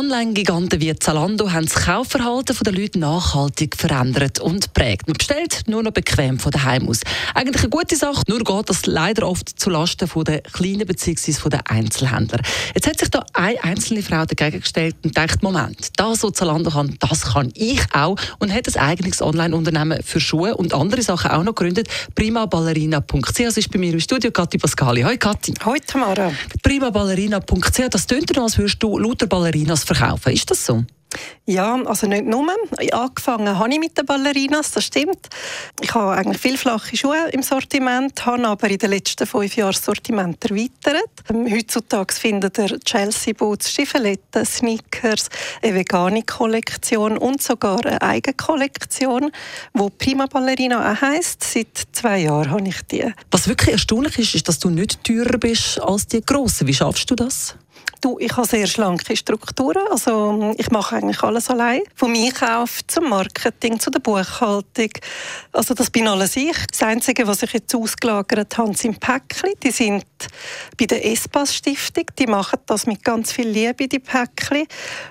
Online-Giganten wie Zalando haben das Kaufverhalten der Leute nachhaltig verändert und prägt. Man bestellt nur noch bequem von daheim aus. Eigentlich eine gute Sache, nur geht das leider oft zulasten der kleinen bzw. der Einzelhändler. Jetzt hat sich da eine einzelne Frau dagegen gestellt und denkt, Moment, das, was Zalando kann, das kann ich auch und hat ein eigenes Online-Unternehmen für Schuhe und andere Sachen auch noch gegründet. primaballerina.ch. Das ist bei mir im Studio Kathi Pascali. Hoi Kathi. Hoi Tamara. primaballerina.ch, das tönt als würdest du lauter Ballerinas verkaufen. Ist das so? Ja, also nicht nur. Angefangen habe ich mit den Ballerinas, das stimmt. Ich habe eigentlich viele flache Schuhe im Sortiment, habe aber in den letzten fünf Jahren das Sortiment erweitert. Ähm, heutzutage findet ihr Chelsea Boots, Stiefeletten, Sneakers, eine vegane Kollektion und sogar eine eigene Kollektion, die Prima Ballerina auch heisst. Seit zwei Jahren habe ich die. Was wirklich erstaunlich ist, ist, dass du nicht teurer bist als die Grossen. Wie schaffst du das? Du, ich habe sehr schlanke Strukturen. Also ich mache eigentlich alles allein. Vom Einkauf zum Marketing, zu der Buchhaltung. Also das bin alles ich. Das Einzige, was ich jetzt ausgelagert habe, sind Päckchen. Die sind bei der Espas Stiftung. Die machen das mit ganz viel Liebe, die Päckchen.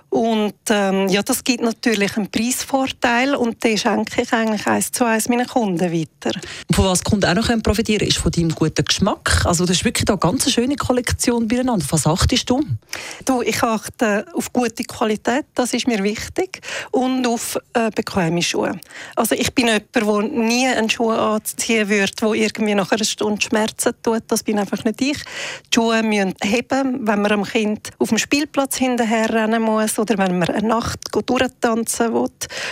Und ähm, ja, das gibt natürlich einen Preisvorteil und den schenke ich eigentlich eins zu eins meinen Kunden weiter. Von was Kunden auch noch profitieren können, ist von deinem guten Geschmack. Also das ist wirklich eine ganz schöne Kollektion beieinander. Was achtest du? Du, ich achte auf gute Qualität, das ist mir wichtig, und auf äh, bequeme Schuhe. Also ich bin jemand, der nie einen Schuh anziehen würde, der irgendwie nach einer Stunde Schmerzen tut. Das bin einfach nicht ich. Die Schuhe müssen heben, wenn man am Kind auf dem Spielplatz hinterher rennen muss oder wenn man eine Nacht durchtanzen will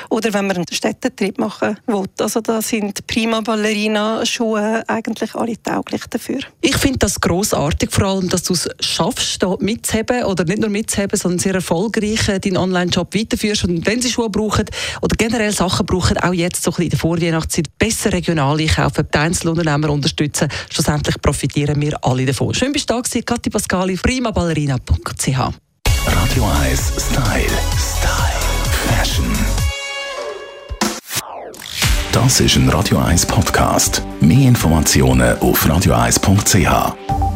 oder wenn man einen Städtetrip machen will. Also da sind Prima Ballerina Schuhe eigentlich alle tauglich dafür. Ich finde das großartig, vor allem, dass du es schaffst, da mitzuhelfen mitzuheben oder nicht nur mitzuheben, sondern sehr erfolgreich äh, deinen Online-Shop weiterführst und wenn sie Schuhe brauchen oder generell Sachen brauchen, auch jetzt so ein bisschen in der Vorweihnachtszeit besser regional einkaufen, die Einzelunternehmer unterstützen, schlussendlich profitieren wir alle davon. Schön bist du da gewesen, Kathi Pascali, primaballerina.ch Radio 1 Style. Style. Fashion. Das ist ein Radio 1 Podcast. Mehr Informationen auf radio1.ch.